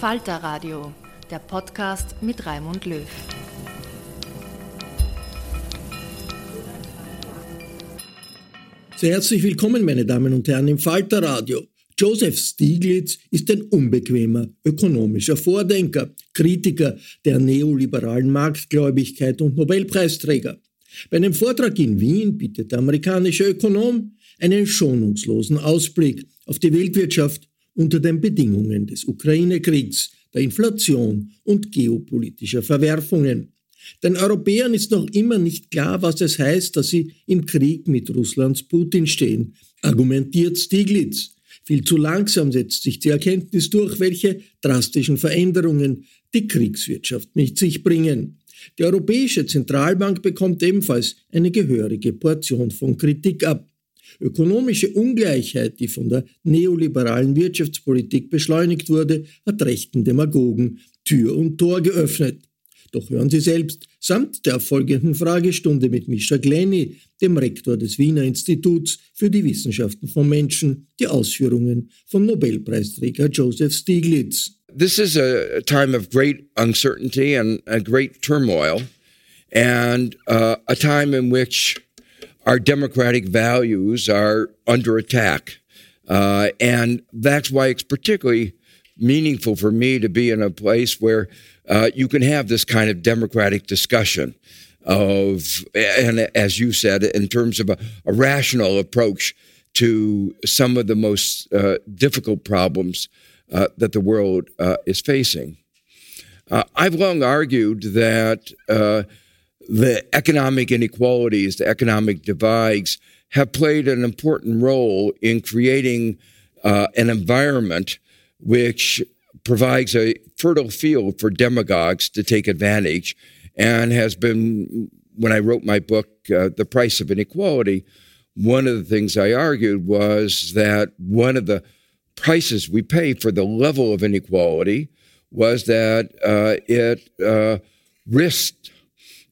Falter Radio, der Podcast mit Raimund Löw. Sehr herzlich willkommen, meine Damen und Herren, im Falter Radio. Joseph Stiglitz ist ein unbequemer ökonomischer Vordenker, Kritiker der neoliberalen Marktgläubigkeit und Nobelpreisträger. Bei einem Vortrag in Wien bietet der amerikanische Ökonom einen schonungslosen Ausblick auf die Weltwirtschaft unter den Bedingungen des Ukraine-Kriegs, der Inflation und geopolitischer Verwerfungen. Den Europäern ist noch immer nicht klar, was es heißt, dass sie im Krieg mit Russlands Putin stehen, argumentiert Stiglitz. Viel zu langsam setzt sich die Erkenntnis durch, welche drastischen Veränderungen die Kriegswirtschaft mit sich bringen. Die Europäische Zentralbank bekommt ebenfalls eine gehörige Portion von Kritik ab. Ökonomische Ungleichheit, die von der neoliberalen Wirtschaftspolitik beschleunigt wurde, hat rechten Demagogen Tür und Tor geöffnet. Doch hören Sie selbst samt der folgenden Fragestunde mit Mischa Glenny, dem Rektor des Wiener Instituts für die Wissenschaften von Menschen, die Ausführungen von Nobelpreisträger Joseph Stiglitz. This is a time of great uncertainty and a great turmoil, and uh, a time in which our democratic values are under attack. Uh, and that's why it's particularly meaningful for me to be in a place where uh, you can have this kind of democratic discussion of, and as you said, in terms of a, a rational approach to some of the most uh, difficult problems uh, that the world uh, is facing. Uh, I've long argued that the economic inequalities, the economic divides, have played an important role in creating uh, an environment which provides a fertile field for demagogues to take advantage and has been, when I wrote my book, uh, The Price of Inequality, one of the things I argued was that one of the prices we pay for the level of inequality was that uh, it uh, risked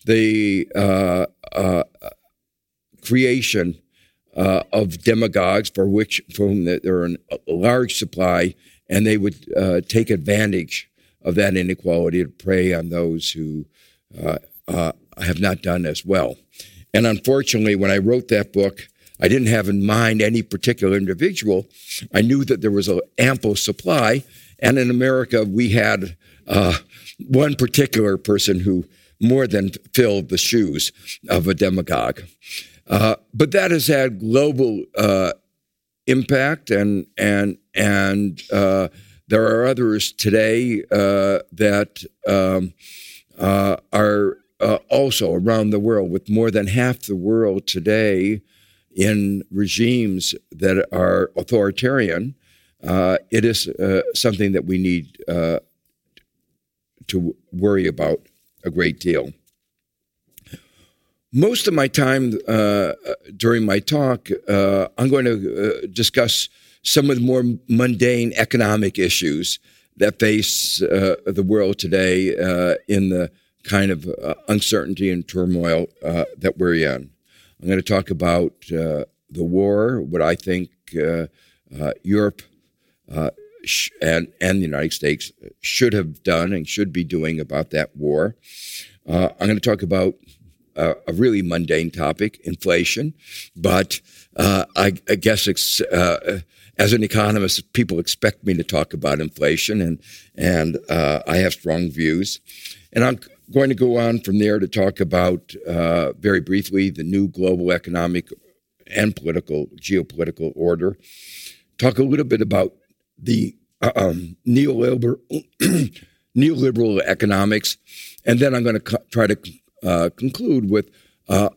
the uh, uh, creation uh, of demagogues for which for whom there are a large supply, and they would uh, take advantage of that inequality to prey on those who uh, uh, have not done as well. And unfortunately, when I wrote that book, I didn't have in mind any particular individual. I knew that there was an ample supply, and in America, we had one particular person who more than filled the shoes of a demagogue. Uh, but that has had global uh, impact, and and and uh, there are others today uh, that um, uh, are uh, also around the world, with more than half the world today in regimes that are authoritarian. it is something that we need to worry about a great deal. Most of my time uh, during my talk, uh, I'm going to uh, discuss some of the more mundane economic issues that face uh, the world today uh, in the kind of uncertainty and turmoil that we're in. I'm going to talk about the war, what I think Europe and and the United States should have done and should be doing about that war. Uh, I'm going to talk about uh, a really mundane topic, inflation, but uh, I, I, guess uh, as an economist, people expect me to talk about inflation, and and uh, I have strong views, and I'm going to go on from there to talk about uh, very briefly the new global economic and political geopolitical order. Talk a little bit about the uh, um, neoliberal, neoliberal economics, and then I'm going to co- try to uh, conclude with uh,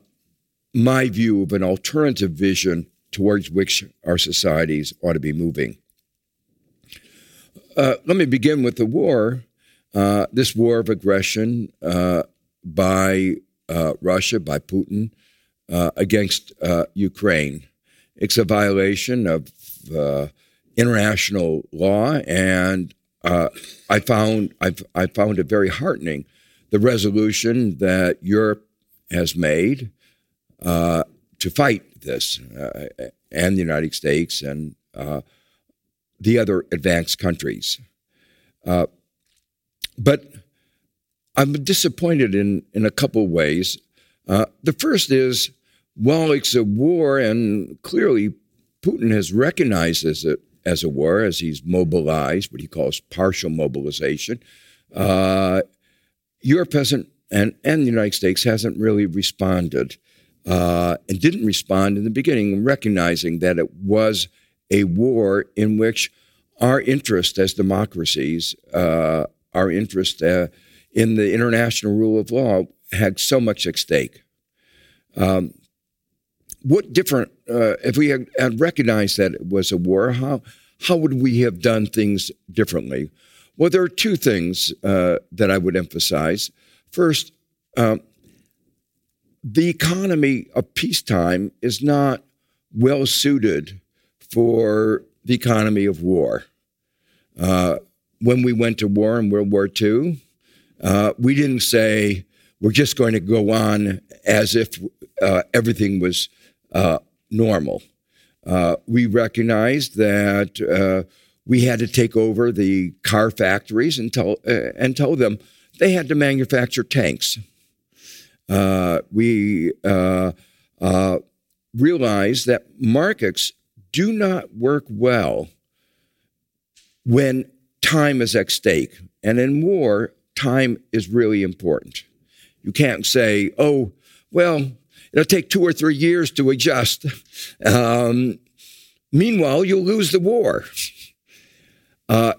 my view of an alternative vision towards which our societies ought to be moving. Uh, let me begin with the war. Uh, this war of aggression uh, by Russia, by Putin, against Ukraine. It's a violation of international law, and uh, I found I've, I found it very heartening the resolution that Europe has made uh, to fight this, uh, and the United States and uh, the other advanced countries. Uh, but I'm disappointed in in a couple of ways. Uh, the first is while it's a war, and clearly Putin has recognized a as a war, as he's mobilized, what he calls partial mobilization. Uh, Europe hasn't, and, and the United States hasn't really responded uh, and didn't respond in the beginning, recognizing that it was a war in which our interest as democracies, uh, our interest uh, in the international rule of law had so much at stake. Um, what different uh, if we had, had, recognized that it was a war? How how would we have done things differently? Well, there are two things uh, that I would emphasize. First, um, the economy of peacetime is not well suited for the economy of war. Uh, when we went to war in World War II, uh, we didn't say we're just going to go on as if uh, everything was uh, normal. Uh, we recognized that uh, we had to take over the car factories and tell uh, and tell them they had to manufacture tanks. Uh, we realized that markets do not work well when time is at stake, and in war, time is really important. You can't say, "Oh, well." It'll take two or three years to adjust. Um, meanwhile, you'll lose the war. Uh,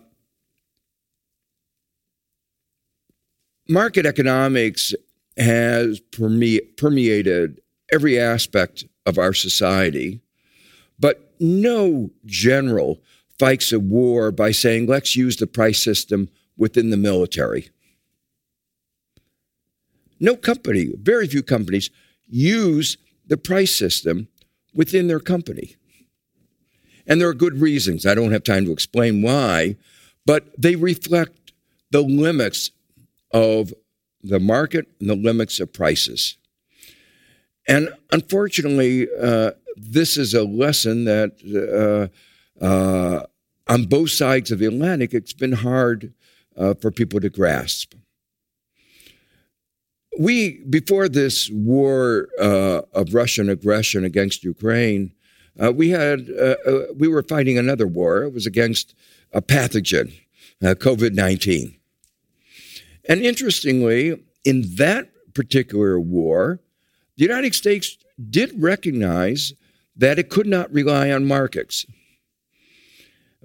market economics has perme- permeated every aspect of our society, but no general fights a war by saying, let's use the price system within the military. No company, very few companies, use the price system within their company. And there are good reasons. I don't have time to explain why, but they reflect the limits of the market and the limits of prices. And unfortunately, uh, this is a lesson that uh, uh, on both sides of the Atlantic, it's been hard uh, for people to grasp we before this war uh, of Russian aggression against Ukraine, uh, we had uh, uh we were fighting another war. It was against a pathogen, uh, COVID nineteen. And interestingly, in that particular war, the United States did recognize that it could not rely on markets.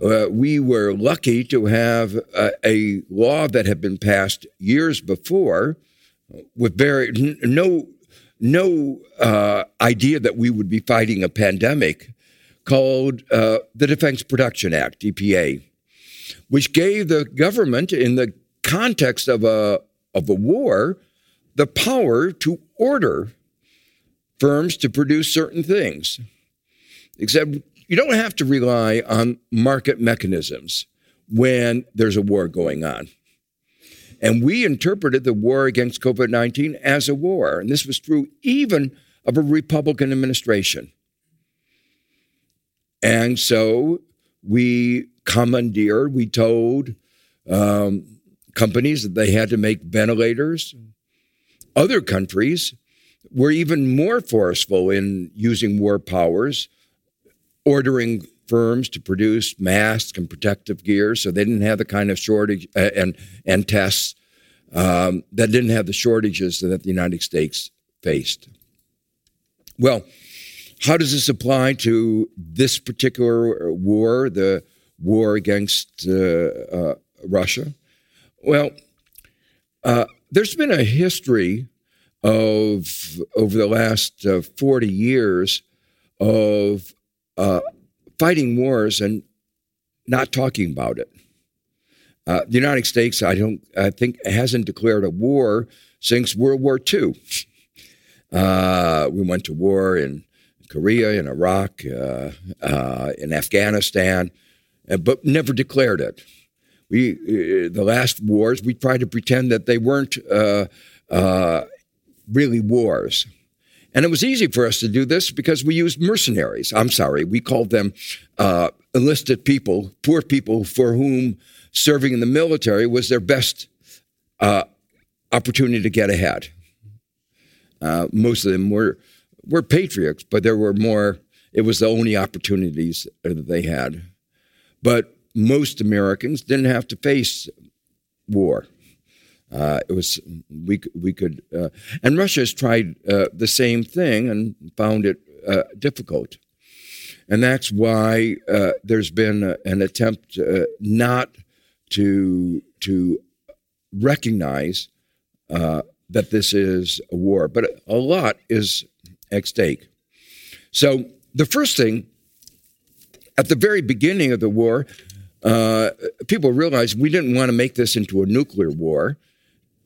Uh, we were lucky to have a, a, law that had been passed years before with very no no uh, idea that we would be fighting a pandemic called uh, the Defense Production Act, DPA, which gave the government, in the context of a of a war, the power to order firms to produce certain things. Except you don't have to rely on market mechanisms when there's a war going on. And we interpreted the war against COVID 19 as a war. And this was true even of a Republican administration. And so we commandeered, we told um, companies that they had to make ventilators. Other countries were even more forceful in using war powers ordering firms to produce masks and protective gear, so they didn't have the kind of shortage uh, and and tests um, that didn't have the shortages that the United States faced. Well, how does this apply to this particular war, the war against uh, uh, Russia? Well, uh, there's been a history of over the last uh, 40 years of uh, fighting wars and not talking about it. Uh, the United States, I don't, I think, hasn't declared a war since World War II. Uh, we went to war in Korea, in Iraq, uh, uh, in Afghanistan, uh, but never declared it. We, the last wars, we tried to pretend that they weren't really wars. And it was easy for us to do this because we used mercenaries. I'm sorry, we called them uh, enlisted people, poor people for whom serving in the military was their best uh, opportunity to get ahead. Uh, most of them were were patriots, but there were more. It was the only opportunities that they had. But most Americans didn't have to face war. Uh, it was we we could uh, and Russia has tried uh, the same thing and found it uh, difficult, and that's why uh, there's been a, an attempt uh, not to to recognize that this is a war, but a lot is at stake. So the first thing at the very beginning of the war, people realized we didn't want to make this into a nuclear war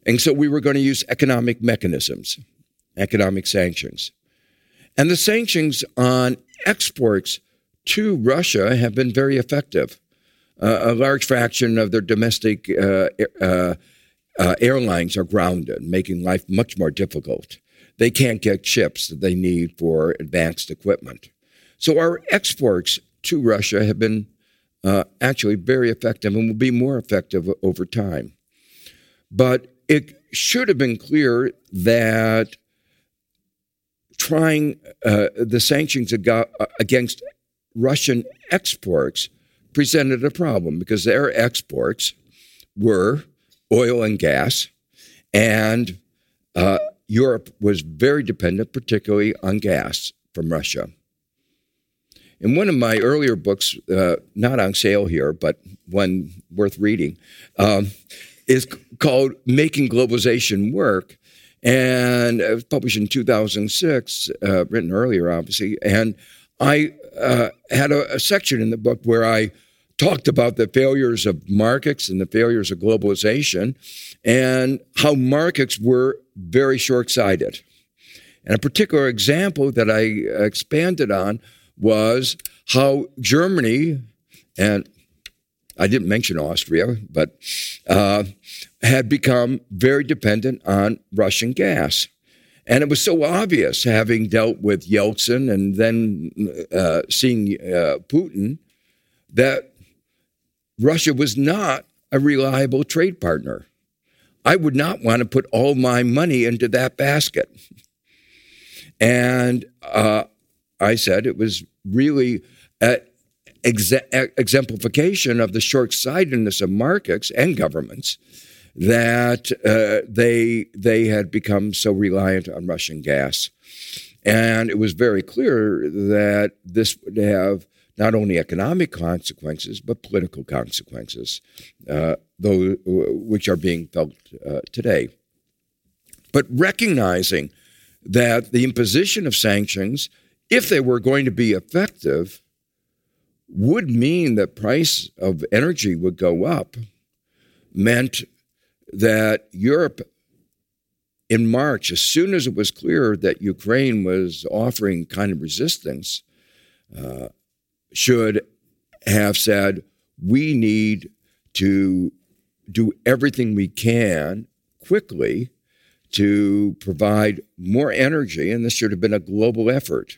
and so we were going to use economic mechanisms, economic sanctions. And the sanctions on exports to Russia have been very effective. Uh, a large fraction of their domestic uh, uh, uh, airlines are grounded, making life much more difficult. They can't get chips that they need for advanced equipment. So our exports to Russia have been uh, actually very effective and will be more effective over time. But it should have been clear that trying uh, the sanctions against Russian exports presented a problem because their exports were oil and gas, and uh, Europe was very dependent, particularly on gas from Russia. In one of my earlier books, uh, not on sale here, but one worth reading, um, is called Making Globalization Work. And it was published in 2006, uh, written earlier, obviously. And I uh, had a, a, section in the book where I talked about the failures of markets and the failures of globalization and how markets were very short sighted. And a particular example that I expanded on was how Germany and I didn't mention Austria, but uh, had become very dependent on Russian gas. And it was so obvious, having dealt with Yeltsin and then uh, seeing uh, Putin, that Russia was not a reliable trade partner. I would not want to put all my money into that basket. And uh, I said it was really an exemplification of the short sightedness of markets and governments that uh, they, they had become so reliant on Russian gas. And it was very clear that this would have not only economic consequences, but political consequences, uh, those, which are being felt uh, today. But recognizing that the imposition of sanctions, if they were going to be effective, would mean that price of energy would go up, meant that Europe in March, as soon as it was clear that Ukraine was offering kind of resistance, uh, should have said, we need to do everything we can quickly to provide more energy, and this should have been a global effort.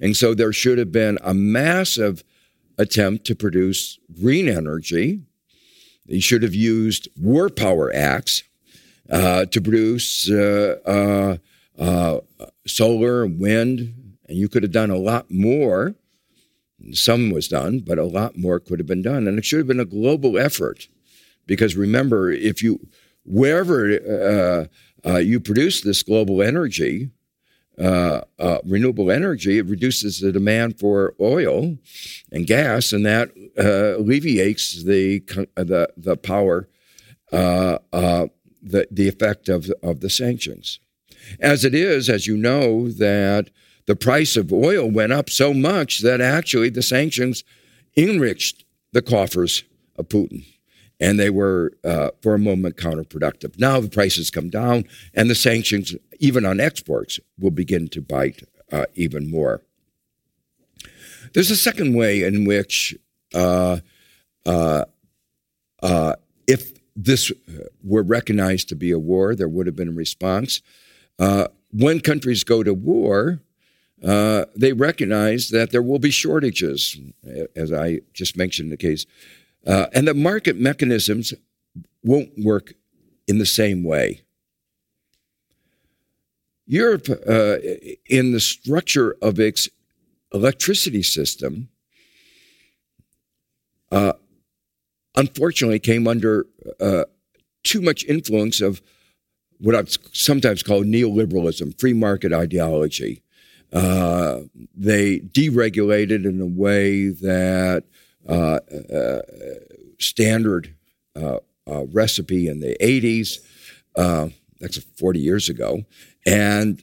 And so there should have been a massive attempt to produce green energy. They should have used war power acts uh, to produce uh, uh, uh, solar and wind, and you could have done a lot more. Some was done, but a lot more could have been done, and it should have been a global effort. Because remember, if you wherever uh, you produce this global energy, uh, uh, renewable energy, it reduces the demand for oil and gas, and that uh, alleviates the the the power, uh, uh, the the effect of of the sanctions. As it is, as you know, that the price of oil went up so much that actually the sanctions enriched the coffers of Putin and they were, uh, for a moment, counterproductive. Now the prices come down, and the sanctions, even on exports, will begin to bite uh, even more. There's a second way in which, uh, uh, uh if this were recognized to be a war, there would have been a response. Uh, when countries go to war, they recognize that there will be shortages, as I just mentioned the case uh, and the market mechanisms won't work in the same way. Europe, uh, in the structure of its electricity system, uh, unfortunately came under uh, too much influence of what I've sometimes called neoliberalism, free market ideology. Uh, they deregulated in a way that uh, uh, standard uh, recipe in the 80s. that's 40 years ago. And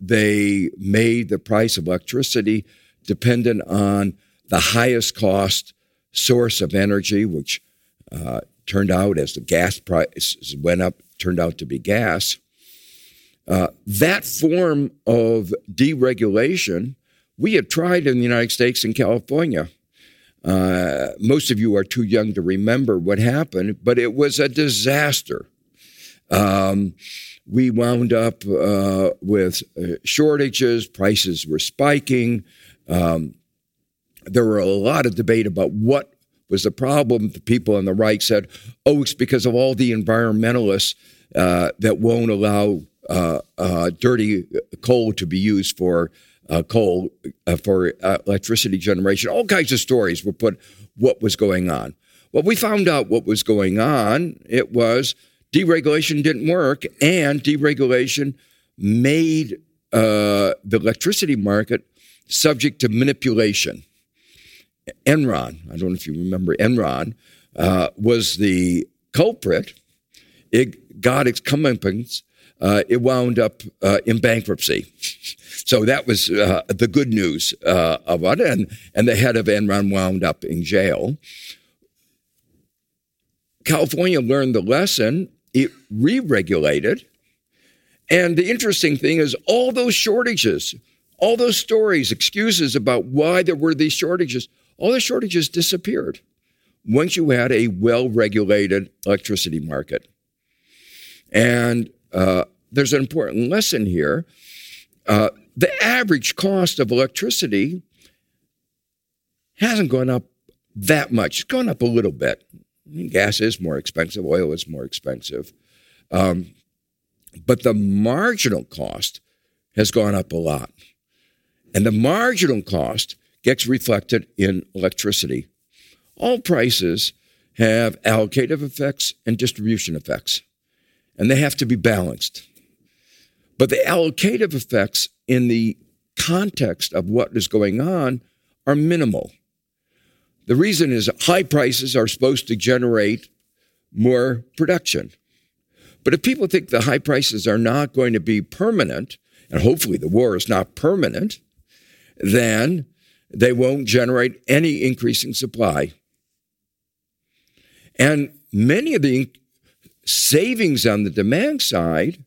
they made the price of electricity dependent on the highest cost source of energy, which uh, turned out as the gas prices went up, turned out to be gas. Uh, that form of deregulation we had tried in the United States and California. Uh, most of you are too young to remember what happened, but it was a disaster. Um, we wound up uh, with uh, shortages, prices were spiking. Um, there were a lot of debate about what was the problem. The people on the right said, oh, it's because of all the environmentalists uh, that won't allow uh, dirty coal to be used for uh, coal uh, for uh, electricity generation. All kinds of stories were put what was going on. Well, we found out what was going on. It was deregulation didn't work, and deregulation made uh, the electricity market subject to manipulation. Enron, I don't know if you remember Enron, uh, was the culprit. It got its comeuppance. Uh, it wound up in bankruptcy. So that was uh, the good news uh, of it. And, and the head of Enron wound up in jail. California learned the lesson. It re regulated. And the interesting thing is, all those shortages, all those stories, excuses about why there were these shortages, all the shortages disappeared once you had a well regulated electricity market. And uh, there's an important lesson here. Uh, the average cost of electricity hasn't gone up that much. It's gone up a little bit. Gas is more expensive, oil is more expensive. Um, but the marginal cost has gone up a lot. And the marginal cost gets reflected in electricity. All prices have allocative effects and distribution effects, and they have to be balanced. But the allocative effects in the context of what is going on, are minimal. The reason is high prices are supposed to generate more production. But if people think the high prices are not going to be permanent, and hopefully the war is not permanent, then they won't generate any increasing supply. And many of the savings on the demand side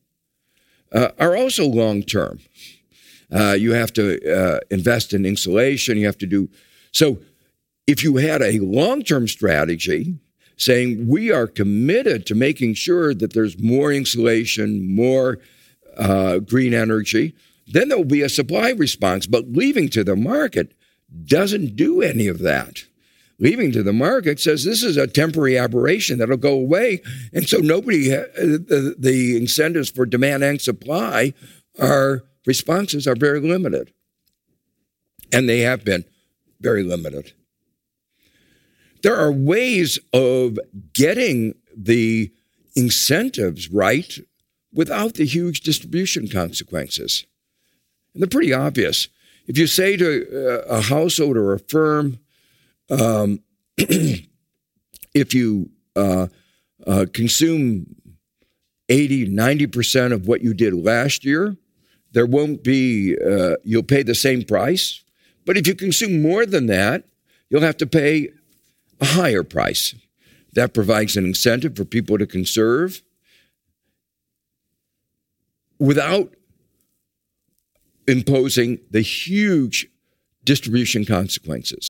uh, are also long term. Uh, you have to uh, invest in insulation. You have to do so. If you had a long term strategy saying we are committed to making sure that there's more insulation, more uh, green energy, then there will be a supply response. But leaving to the market doesn't do any of that. Leaving to the market says this is a temporary aberration that'll go away. And so nobody, the, the incentives for demand and supply are responses are very limited. And they have been very limited. There are ways of getting the incentives right without the huge distribution consequences. And they're pretty obvious. If you say to uh, a household or a firm, um, if you uh, uh, consume 80, 90% of what you did last year, there won't be, uh, you'll pay the same price. But if you consume more than that, you'll have to pay a higher price. That provides an incentive for people to conserve without imposing the huge distribution consequences.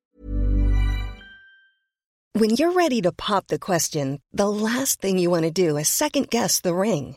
When you're ready to pop the question, the last thing you want to do is second guess the ring.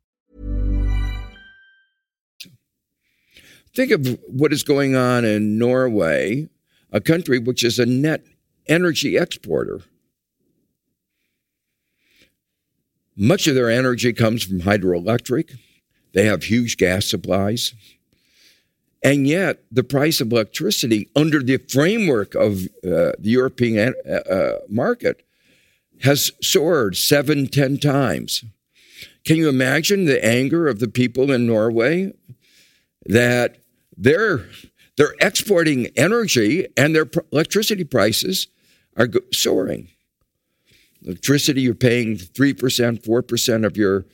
Think of what is going on in Norway, a country which is a net energy exporter. Much of their energy comes from hydroelectric. They have huge gas supplies. And yet, the price of electricity under the framework of uh, the European uh, uh, market has soared seven, ten times. Can you imagine the anger of the people in Norway that they're, they're exporting energy and their electricity prices are soaring? Electricity, you're paying 3%, 4% of your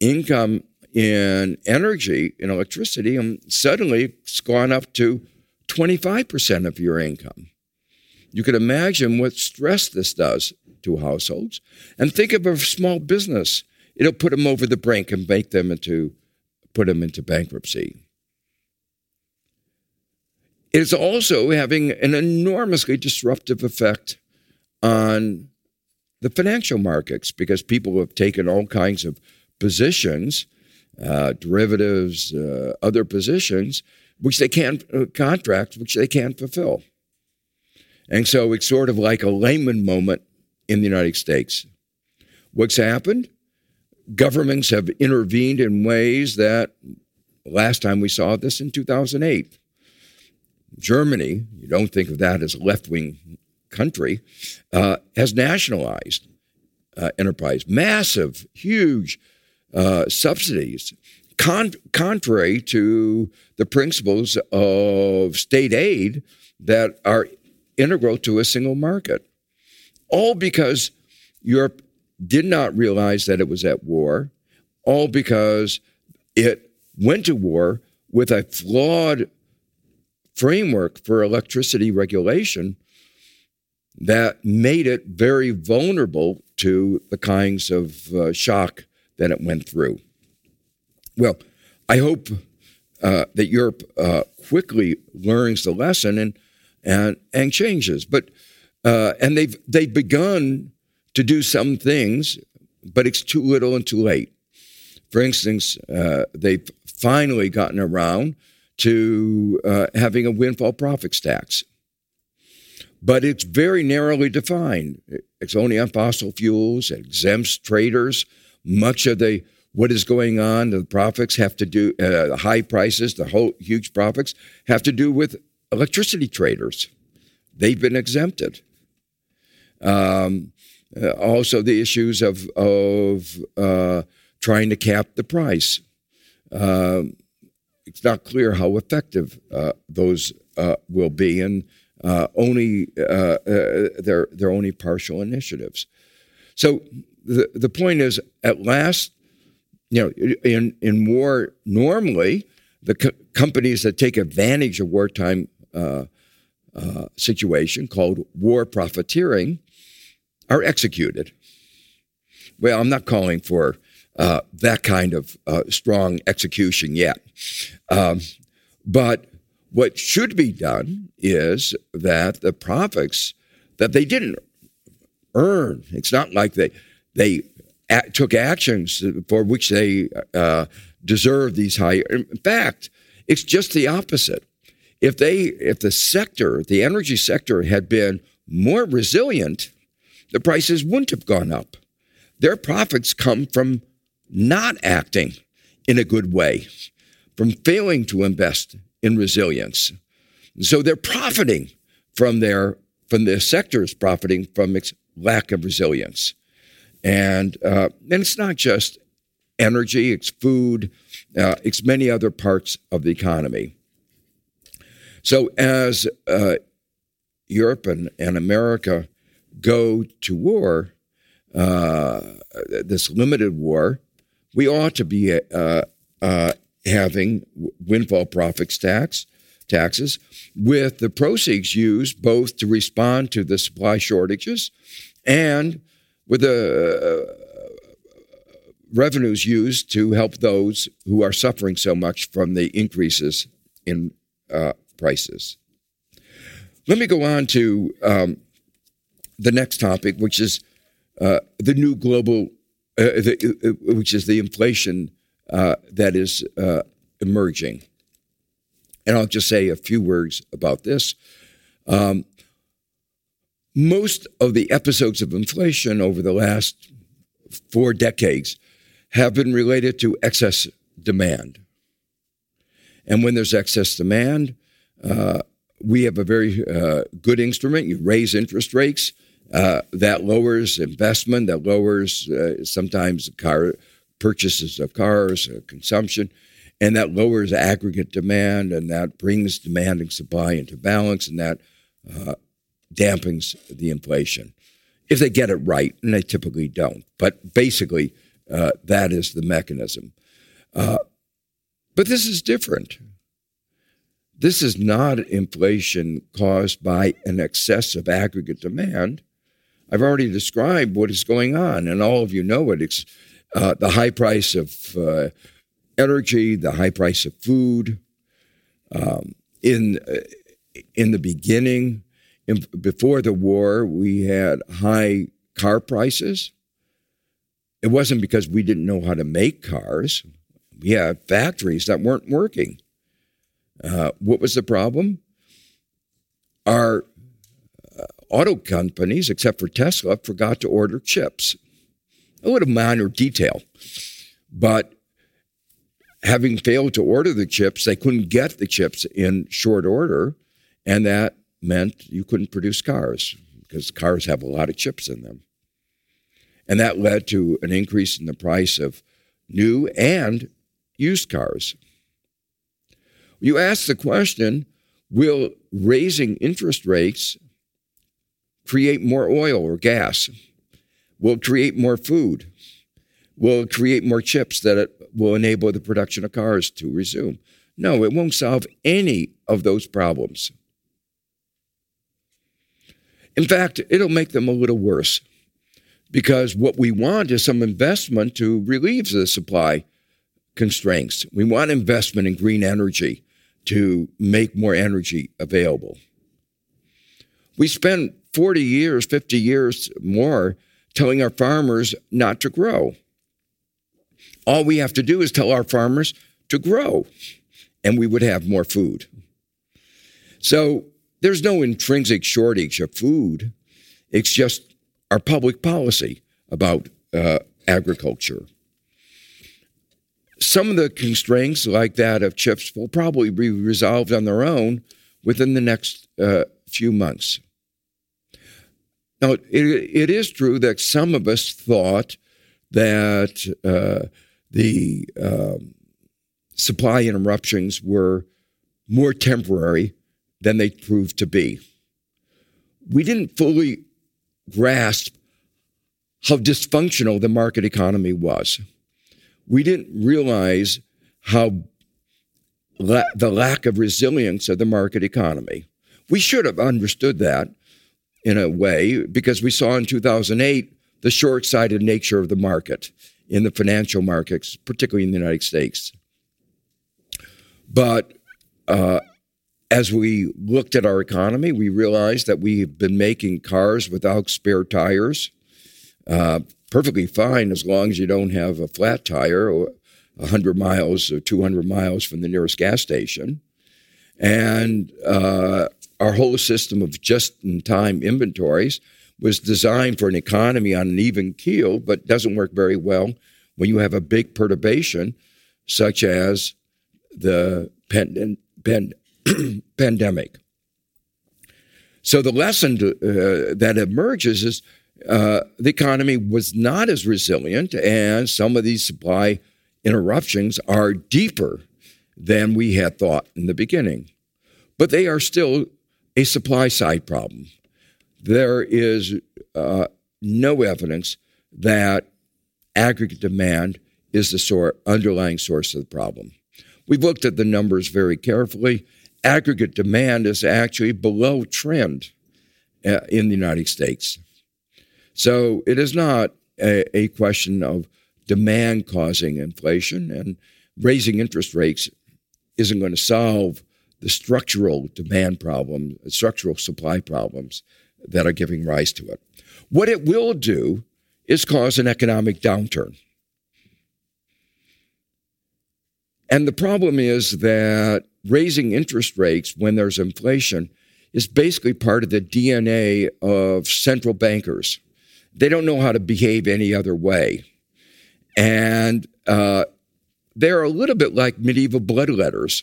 income in energy, in electricity, and suddenly it's gone up to 25% of your income. You can imagine what stress this does to households. And think of a small business. It'll put them over the brink and make them into, put them into bankruptcy. It's also having an enormously disruptive effect on the financial markets because people have taken all kinds of positions uh, derivatives, uh, other positions, which they can't uh, contracts, which they can't fulfill. And so it's sort of like a Lehman moment in the United States. What's happened? Governments have intervened in ways that last time we saw this in 2008. Germany, you don't think of that as a left wing country, uh, has nationalized uh, enterprise. Massive, huge uh, subsidies, con- contrary to the principles of state aid that are integral to a single market. All because Europe did not realize that it was at war, all because it went to war with a flawed framework for electricity regulation that made it very vulnerable to the kinds of uh, shock that it went through. Well, I hope uh, that Europe uh, quickly learns the lesson and and and changes. But uh, and they've they've begun to do some things, but it's too little and too late. For instance, uh, they've finally gotten around to uh, having a windfall profits tax. but it's very narrowly defined. It's only on fossil fuels, it exempts traders. Much of the what is going on, the profits have to do, uh, the high prices, the whole huge profits have to do with electricity traders. They've been exempted. Um, uh, also, the issues of of uh, trying to cap the price. Um, it's not clear how effective uh, those uh, will be, and uh, only uh, they're they're only partial initiatives. So the the point is, at last, you know, in in war, normally the co- companies that take advantage of wartime situation called war profiteering are executed. Well, I'm not calling for uh, that kind of uh, strong execution yet. Um, but what should be done is that the profits that they didn't earn, it's not like they, they a- took actions for which they uh, deserve these high. In fact, it's just the opposite. If they, if the sector, the energy sector, had been more resilient, the prices wouldn't have gone up. Their profits come from not acting in a good way, from failing to invest in resilience. So they're profiting from their from the sectors profiting from its lack of resilience. And uh, and it's not just energy, it's food, uh, it's many other parts of the economy. So as uh, Europe and, and America go to war, uh, this limited war, we ought to be uh, uh, having windfall profits tax taxes with the proceeds used both to respond to the supply shortages and with the uh, revenues used to help those who are suffering so much from the increases in uh, prices. Let me go on to um, the next topic, which is uh, the new global, the, uh, which is the inflation uh, that is uh, emerging. And I'll just say a few words about this. Um, most of the episodes of inflation over the last four decades have been related to excess demand. And when there's excess demand, uh, we have a very uh, good instrument. You raise interest rates, uh, that lowers investment, that lowers uh, sometimes car purchases of cars, uh, consumption, and that lowers aggregate demand, and that brings demand and supply into balance, and that uh, dampens the inflation. If they get it right, and they typically don't, but basically uh, that is the mechanism. but this is different. This is not inflation caused by an excess of aggregate demand. I've already described what is going on, and all of you know it. It's uh, the high price of uh, energy, the high price of food. Um, in uh, in the beginning, in, before the war, we had high car prices. It wasn't because we didn't know how to make cars. We had factories that weren't working. Uh, what was the problem? Our auto companies, except for Tesla, forgot to order chips. A little minor detail. But having failed to order the chips, they couldn't get the chips in short order. And that meant you couldn't produce cars because cars have a lot of chips in them. And that led to an increase in the price of new and used cars. You ask the question will raising interest rates create more oil or gas. We'll create more food. We'll create more chips that will enable the production of cars to resume. No, it won't solve any of those problems. In fact, it'll make them a little worse because what we want is some investment to relieve the supply constraints. We want investment in green energy to make more energy available. We spend 40 years, 50 years more telling our farmers not to grow. All we have to do is tell our farmers to grow, and we would have more food. So there's no intrinsic shortage of food. It's just our public policy about uh, agriculture. Some of the constraints, like that of chips, will probably be resolved on their own within the next uh, few months. Now, it, it is true that some of us thought that uh, the um, supply interruptions were more temporary than they proved to be. We didn't fully grasp how dysfunctional the market economy was. We didn't realize how la- the lack of resilience of the market economy. We should have understood that in a way because we saw in 2008 the short sighted nature of the market in the financial markets, particularly in the United States. But uh, as we looked at our economy, we realized that we've been making cars without spare tires. Uh, perfectly fine as long as you don't have a flat tire or 100 miles or 200 miles from the nearest gas station. And uh, our whole system of just in time inventories was designed for an economy on an even keel, but doesn't work very well when you have a big perturbation, such as the pen, pen, pandemic. So the lesson to, uh, that emerges is uh, the economy was not as resilient, and some of these supply interruptions are deeper than we had thought in the beginning. But they are still a supply side problem. There is uh, no evidence that aggregate demand is the sort, underlying source of the problem. We've looked at the numbers very carefully. Aggregate demand is actually below trend uh, in the United States. So it is not a, a question of demand causing inflation, and raising interest rates isn't going to solve the structural demand problem, structural supply problems that are giving rise to it. What it will do is cause an economic downturn. And the problem is that raising interest rates when there's inflation is basically part of the DNA of central bankers. They don't know how to behave any other way. And uh, they're a little bit like medieval bloodletters.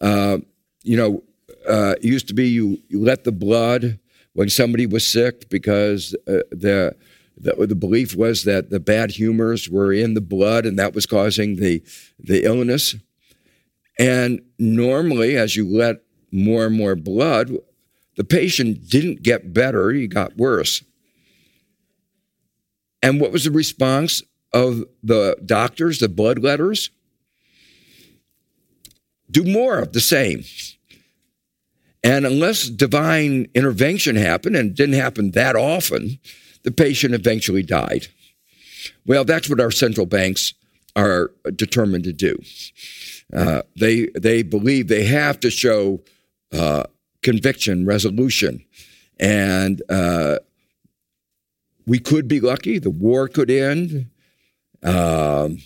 Uh, you know, uh, it used to be you, you let the blood when somebody was sick because uh, the, the, the belief was that the bad humors were in the blood and that was causing the the illness. And normally, as you let more and more blood, the patient didn't get better; he got worse. And what was the response of the doctors, the bloodletters? Do more of the same. And unless divine intervention happened, and it didn't happen that often, the patient eventually died. Well, that's what our central banks are determined to do. Uh, they they believe they have to show uh, conviction, resolution, and uh, we could be lucky. The war could end. Um,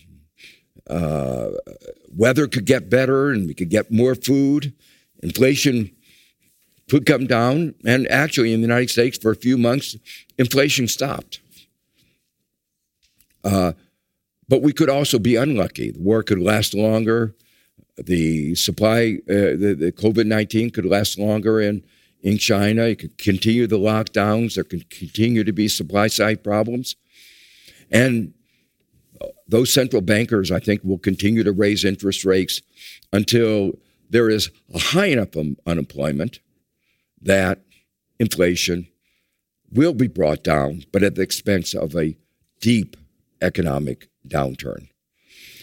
uh, weather could get better, and we could get more food. Inflation could come down. And actually, in the United States, for a few months, inflation stopped. Uh, but we could also be unlucky. The war could last longer. The supply, uh, the, the COVID 19 could last longer in, in China. It could continue the lockdowns. There could continue to be supply side problems. And those central bankers, I think, will continue to raise interest rates until there is a high enough unemployment that inflation will be brought down, but at the expense of a deep economic downturn.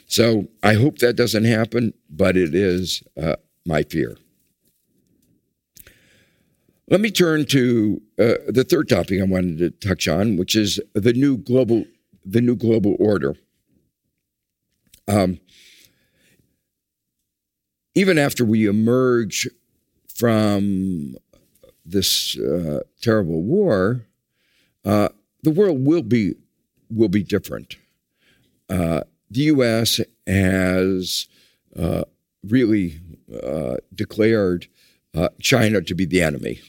So I hope that doesn't happen, but it is uh, my fear. Let me turn to uh, the third topic I wanted to touch on, which is the new global the new global order. Um, even after we emerge from this uh, terrible war, uh, the world will be will be different. Uh, the U.S. has uh, really uh, declared uh, China to be the enemy.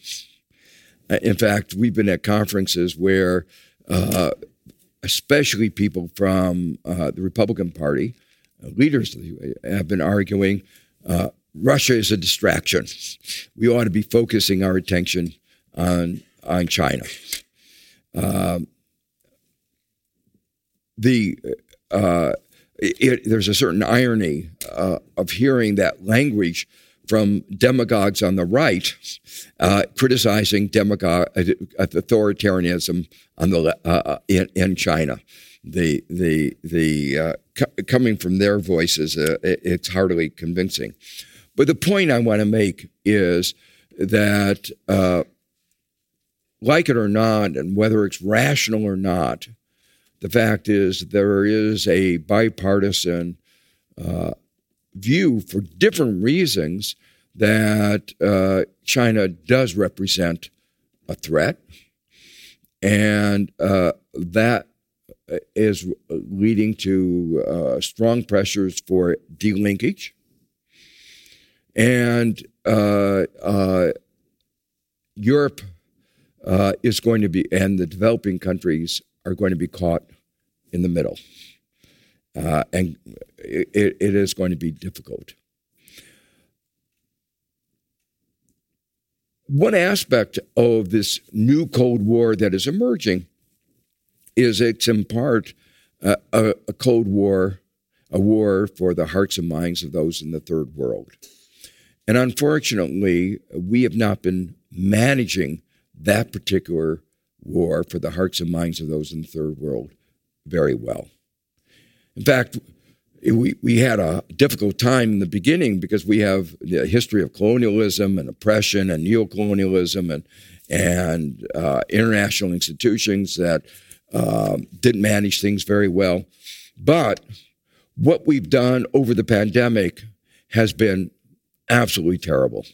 In fact, we've been at conferences where, especially people from the Republican Party, leaders have been arguing Russia is a distraction. We ought to be focusing our attention on on China. Um, the uh, it, there's a certain irony uh, of hearing that language from demagogues on the right uh, criticizing demagogue uh, authoritarianism on the uh, uh, in, in, China. The the the coming from their voices, it's hardly convincing. But the point I want to make is that, like it or not, and whether it's rational or not, the fact is, there is a bipartisan uh, view for different reasons that uh, China does represent a threat, and uh, that is leading to uh, strong pressures for delinkage. And uh, uh, Europe is going to be, and the developing countries are going to be caught in the middle. Uh, and it, it is going to be difficult. One aspect of this new Cold War that is emerging is it's in part a, a Cold War, a war for the hearts and minds of those in the third world. And unfortunately, we have not been managing that particular war for the hearts and minds of those in the third world very well. In fact, we, we had a difficult time in the beginning because we have the history of colonialism and oppression and neocolonialism and, and uh, international institutions that uh, didn't manage things very well. But what we've done over the pandemic has been absolutely terrible.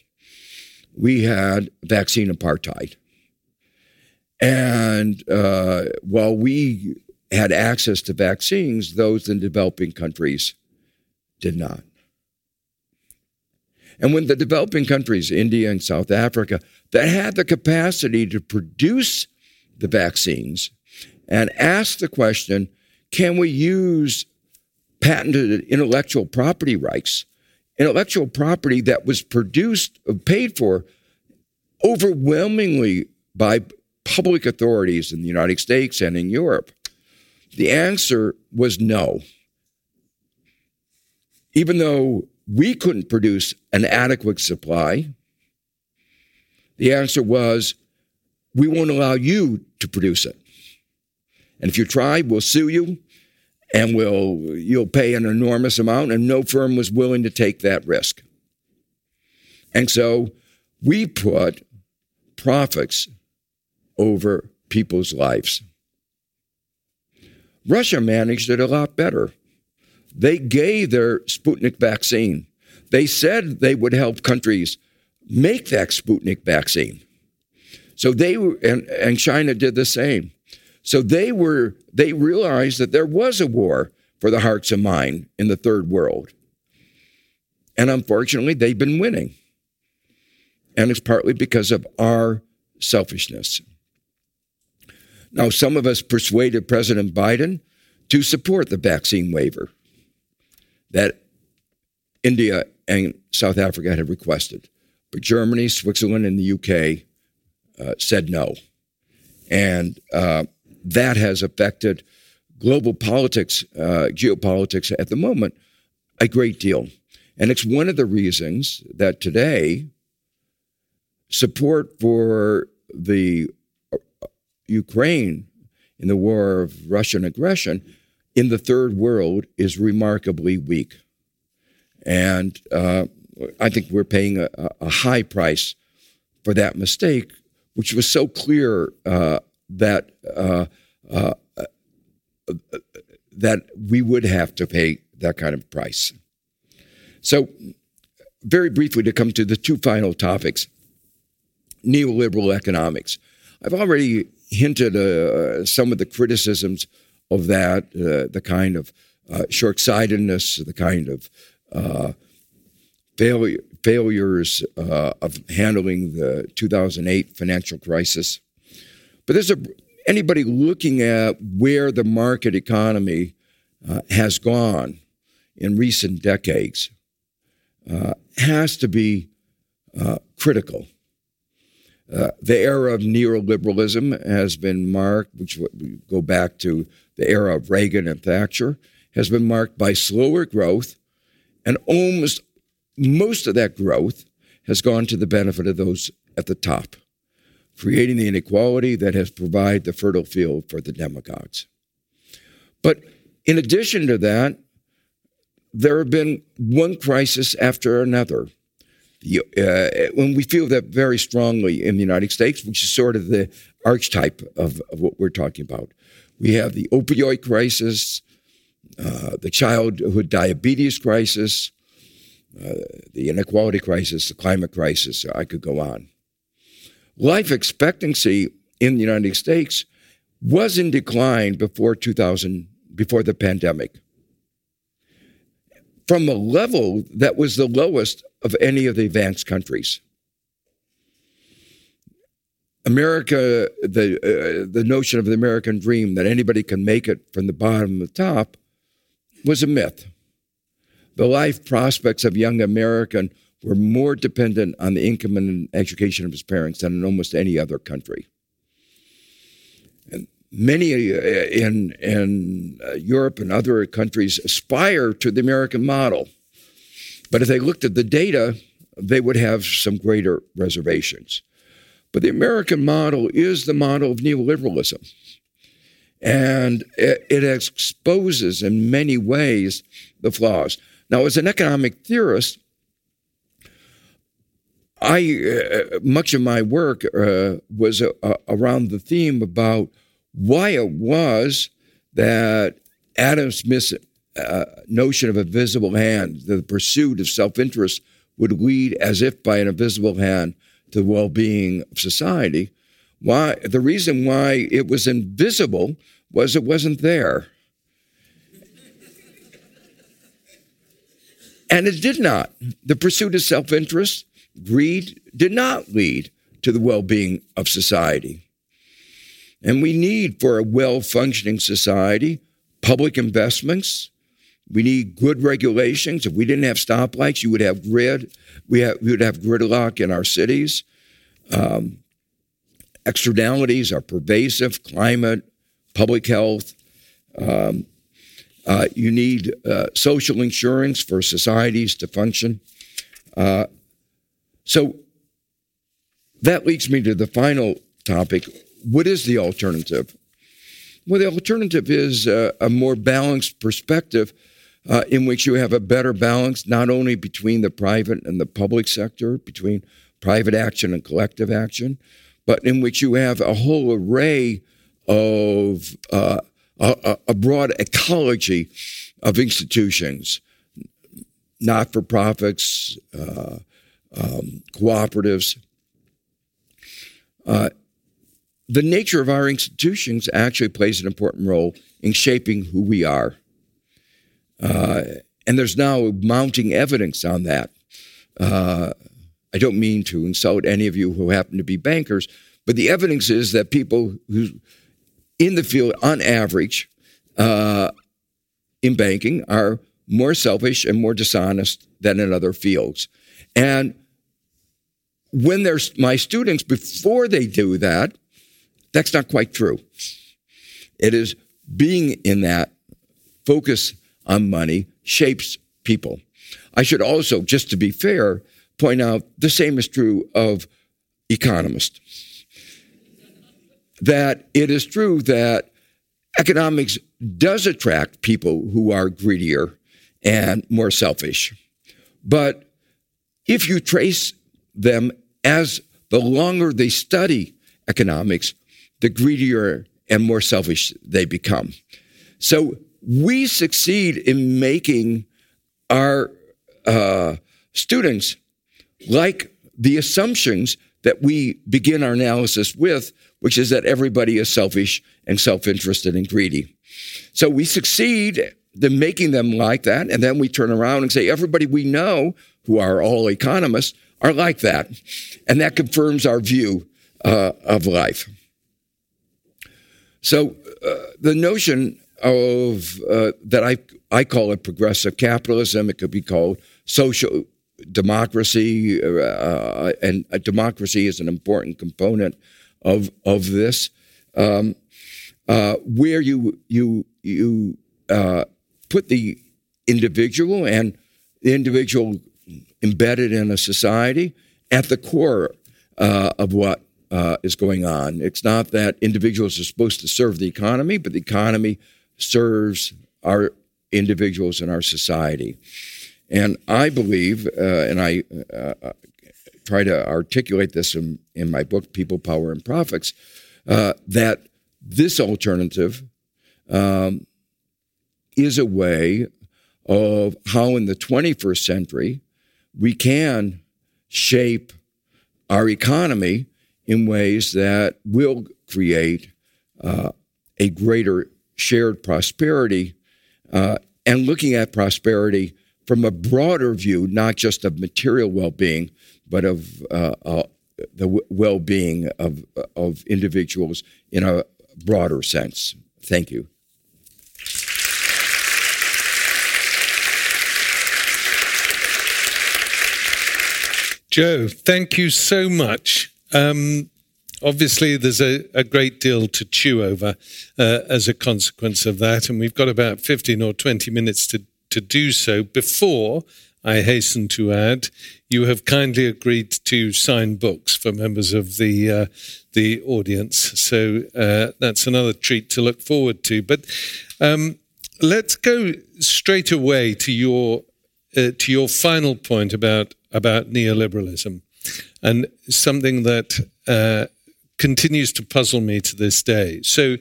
We had vaccine apartheid. And uh, while we had access to vaccines, those in developing countries did not. And when the developing countries, India and South Africa, that had the capacity to produce the vaccines and ask the question can we use patented intellectual property rights, intellectual property that was produced, uh, paid for overwhelmingly by public authorities in the United States and in Europe? The answer was no. Even though we couldn't produce an adequate supply, the answer was we won't allow you to produce it. And if you try, we'll sue you and we'll, you'll pay an enormous amount, and no firm was willing to take that risk. And so we put profits over people's lives. Russia managed it a lot better. They gave their Sputnik vaccine. They said they would help countries make that Sputnik vaccine. So they were, and, and China did the same. So they were, they realized that there was a war for the hearts and mind in the third world. And unfortunately, they've been winning. And it's partly because of our selfishness. Now, some of us persuaded President Biden to support the vaccine waiver that India and South Africa had requested. But Germany, Switzerland, and the UK uh, said no. And uh, that has affected global politics, uh, geopolitics at the moment, a great deal. And it's one of the reasons that today support for the Ukraine in the war of Russian aggression in the third world is remarkably weak. And uh, I think we're paying a, a, high price for that mistake, which was so clear uh, that uh, uh that we would have to pay that kind of price. So, very briefly, to come to the two final topics neoliberal economics. I've already hinted uh, some of the criticisms of that, uh, the kind of uh, short sightedness, the kind of uh, failure, failures uh, of handling the 2008 financial crisis. But there's a, anybody looking at where the market economy uh, has gone in recent decades uh, has to be uh, critical. Uh, the era of neoliberalism has been marked, which we go back to the era of Reagan and Thatcher, has been marked by slower growth, and almost most of that growth has gone to the benefit of those at the top, creating the inequality that has provided the fertile field for the demagogues. But in addition to that, there have been one crisis after another. Uh, when we feel that very strongly in the United States, which is sort of the archetype of, of what we're talking about. We have the opioid crisis, uh, the childhood diabetes crisis, uh, the inequality crisis, the climate crisis. I could go on. Life expectancy in the United States was in decline before 2000, before the pandemic, from a level that was the lowest of any of the advanced countries. America, the uh, the notion of the American dream that anybody can make it from the bottom to the top, was a myth. The life prospects of young American were more dependent on the income and education of his parents than in almost any other country. And many uh, in in uh, Europe and other countries aspire to the American model, but if they looked at the data, they would have some greater reservations. But the American model is the model of neoliberalism. And it, it exposes in many ways the flaws. Now, as an economic theorist, I uh, much of my work uh, was uh, around the theme about why it was that Adam Smith's uh, notion of a visible hand, the pursuit of self-interest, would lead as if by an invisible hand to the well-being of society. Why the reason why it was invisible was it wasn't there. and it did not. The pursuit of self-interest, greed did not lead to the well-being of society. And we need for a well-functioning society public investments, we need good regulations. If we didn't have stoplights, you would have grid. We, have, we would have gridlock in our cities. Um, externalities are pervasive climate, public health. Um, uh, you need uh, social insurance for societies to function. Uh, so that leads me to the final topic. What is the alternative? Well, the alternative is uh, a more balanced perspective uh, in which you have a better balance not only between the private and the public sector, between private action and collective action, but in which you have a whole array of uh, a, a, broad ecology of institutions, not for profits, uh, um, cooperatives. Uh, the nature of our institutions actually plays an important role in shaping who we are. Uh, and there's now mounting evidence on that. Uh, I don't mean to insult any of you who happen to be bankers, but the evidence is that people who in the field, on average, uh, in banking, are more selfish and more dishonest than in other fields. And when there's my students, before they do that, that's not quite true. It is being in that focus on money shapes people. I should also, just to be fair, point out the same is true of economists. that it is true that economics does attract people who are greedier and more selfish. But if you trace them as the longer they study economics, the greedier and more selfish they become. So we succeed in making our uh, students like the assumptions that we begin our analysis with, which is that everybody is selfish and self-interested and greedy. So we succeed in making them like that, and then we turn around and say, everybody we know who are all economists, are like that. And that confirms our view uh, of life. So uh, the notion of uh, that I I call it progressive capitalism. It could be called social democracy, uh, and democracy is an important component of of this. Um, uh, where you you you uh, put the individual and the individual embedded in a society at the core uh, of what uh, is going on. It's not that individuals are supposed to serve the economy, but the economy serves our individuals and our society. And I believe, uh, and I uh, uh, try to articulate this in, in, my book, People, Power, and Profits, uh, that this alternative um, is a way of how in the 21st century we can shape our economy in ways that will create uh, a greater shared prosperity uh, and looking at prosperity from a broader view, not just of material well being, but of uh, uh, the well being of, of individuals in a broader sense. Thank you. Joe, thank you so much. Um, obviously, there's a, a, great deal to chew over uh, as a consequence of that, and we've got about 15 or 20 minutes to, to do so. Before, I hasten to add, you have kindly agreed to sign books for members of the uh, the audience, so uh, that's another treat to look forward to. But um, let's go straight away to your uh, to your final point about about neoliberalism, and something that uh, continues to puzzle me to this day. So,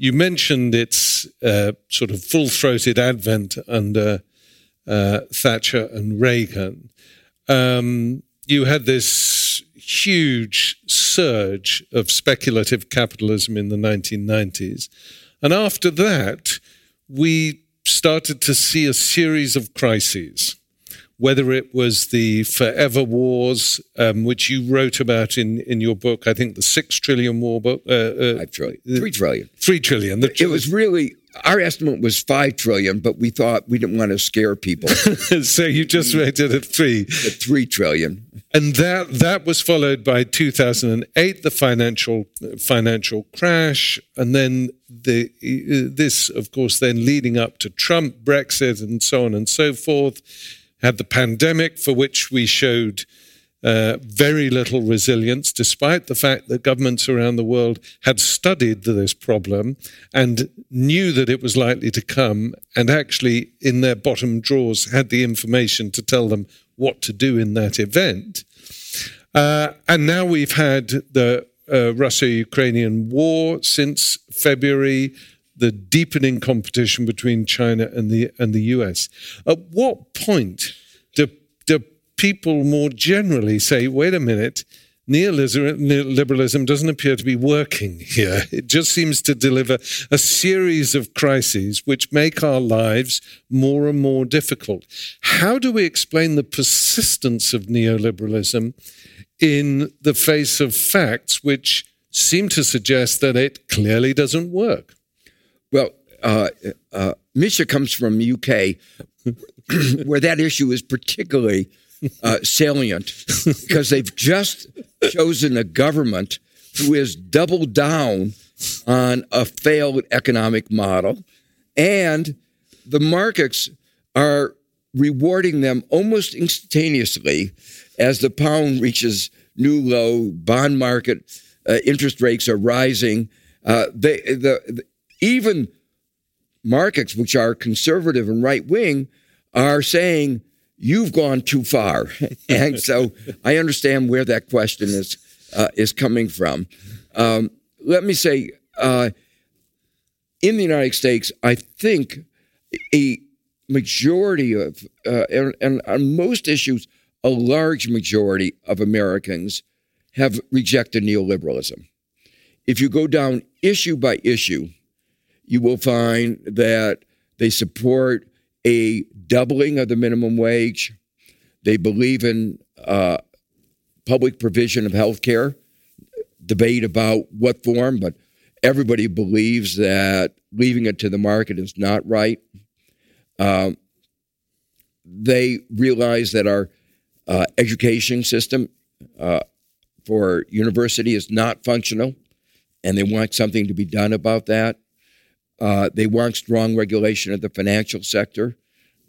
you mentioned its uh, sort of full throated advent under uh, Thatcher and Reagan. Um, you had this huge surge of speculative capitalism in the 1990s. And after that, we started to see a series of crises whether it was the forever wars, um, which you wrote about in, in your book, I think the six trillion war book. Uh, uh, Five trillion. Three trillion. Three trillion. The, it was really, our estimate was five trillion, but we thought we didn't want to scare people. so you just rated it three. At three trillion. And that that was followed by 2008, the financial financial crash, and then the this, of course, then leading up to Trump, Brexit, and so on and so forth had the pandemic, for which we showed uh, very little resilience, despite the fact that governments around the world had studied this problem and knew that it was likely to come, and actually, in their bottom drawers, had the information to tell them what to do in that event. Uh, and now we've had the uh, Russia Ukrainian war since February the deepening competition between China and the and the US. At what point do do people more generally say, "Wait a minute"? Neoliberalism doesn't appear to be working here. It just seems to deliver a series of crises which make our lives more and more difficult. How do we explain the persistence of neoliberalism in the face of facts which seem to suggest that it clearly doesn't work? Well, uh, uh, Misha comes from UK, where that issue is particularly uh, salient because they've just chosen a government who has doubled down on a failed economic model, and the markets are rewarding them almost instantaneously as the pound reaches new low. Bond market uh, interest rates are rising. Uh, they, the, the, even markets, which are conservative and right wing, are saying you've gone too far. and so I understand where that question is uh, is coming from. Um, let me say, uh, in the United States, I think a majority of, uh, and, and on most issues, a large majority of Americans have rejected neoliberalism. If you go down issue by issue, you will find that they support a doubling of the minimum wage. They believe in uh, public provision of health care. Debate about what form, but everybody believes that leaving it to the market is not right. Um, they realize that our uh, education system uh, for university is not functional, and they want something to be done about that. Uh, they want strong regulation of the financial sector.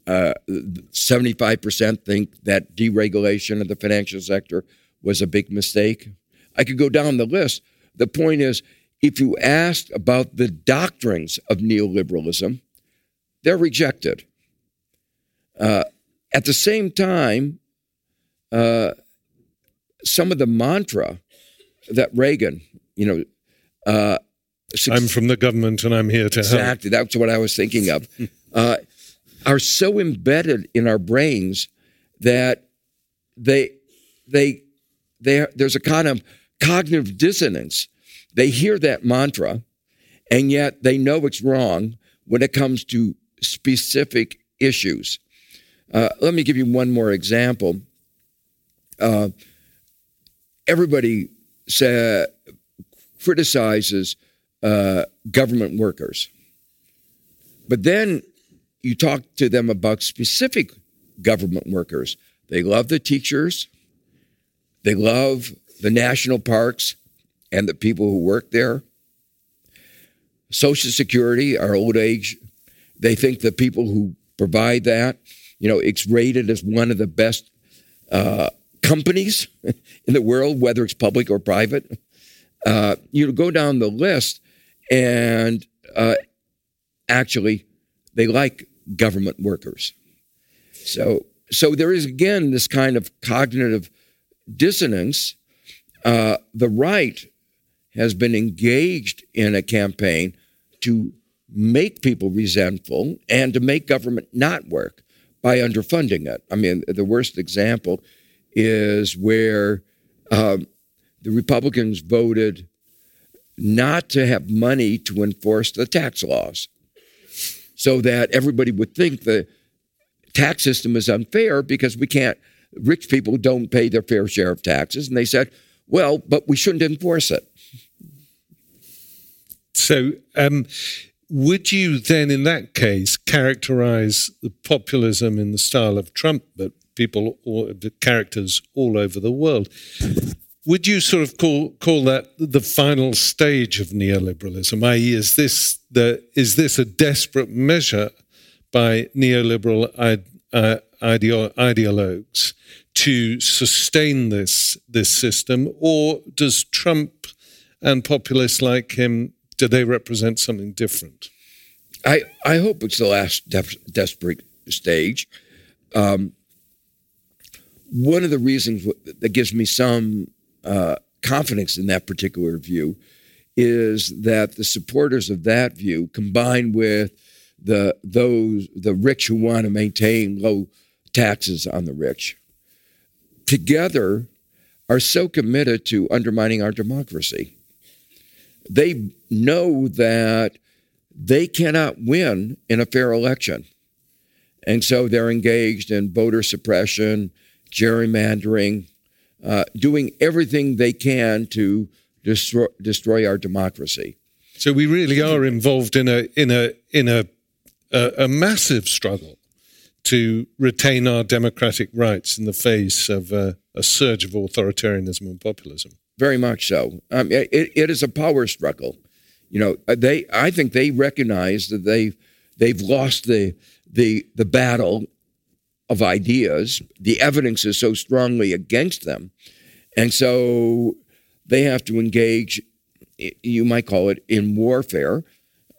Uh, 75% think that deregulation of the financial sector was a big mistake. I could go down the list. The point is, if you ask about the doctrines of neoliberalism, they're rejected. Uh, at the same time, uh, some of the mantra that Reagan, you know, uh, I'm from the government and I'm here to exactly, help. Exactly, that's what I was thinking of. uh, are so embedded in our brains that they they they there's a kind of cognitive dissonance. They hear that mantra, and yet they know it's wrong when it comes to specific issues. Uh, let me give you one more example. Uh, everybody say, criticizes uh, government workers. But then you talk to them about specific government workers. They love the teachers, they love the national parks and the people who work there. Social Security, our old age, they think the people who provide that, you know, it's rated as one of the best uh, companies in the world, whether it's public or private. Uh, you go down the list, and uh, actually, they like government workers. So, so there is again this kind of cognitive dissonance. Uh, the right has been engaged in a campaign to make people resentful and to make government not work by underfunding it. I mean, the worst example is where um, the Republicans voted not to have money to enforce the tax laws so that everybody would think the tax system is unfair because we can't, rich people don't pay their fair share of taxes. And they said, well, but we shouldn't enforce it. So, um, would you then, in that case, characterize the populism in the style of Trump, but people, or characters all over the world? Would you sort of call call that the final stage of neoliberalism? I.e., is this the is this a desperate measure by neoliberal uh, ideo- ideologues to sustain this this system, or does Trump and populists like him do they represent something different? I I hope it's the last def- desperate stage. Um, one of the reasons that gives me some uh, confidence in that particular view is that the supporters of that view, combined with the those the rich who want to maintain low taxes on the rich, together are so committed to undermining our democracy. They know that they cannot win in a fair election. And so they're engaged in voter suppression, gerrymandering, uh, doing everything they can to destroy, destroy our democracy. So we really are involved in a in a in a a, a massive struggle to retain our democratic rights in the face of a, a surge of authoritarianism and populism. Very much so. Um, it, it is a power struggle. You know, uh, they. I think they recognize that they they've lost the the the battle of ideas. The evidence is so strongly against them. And so they have to engage, you might call it, in warfare.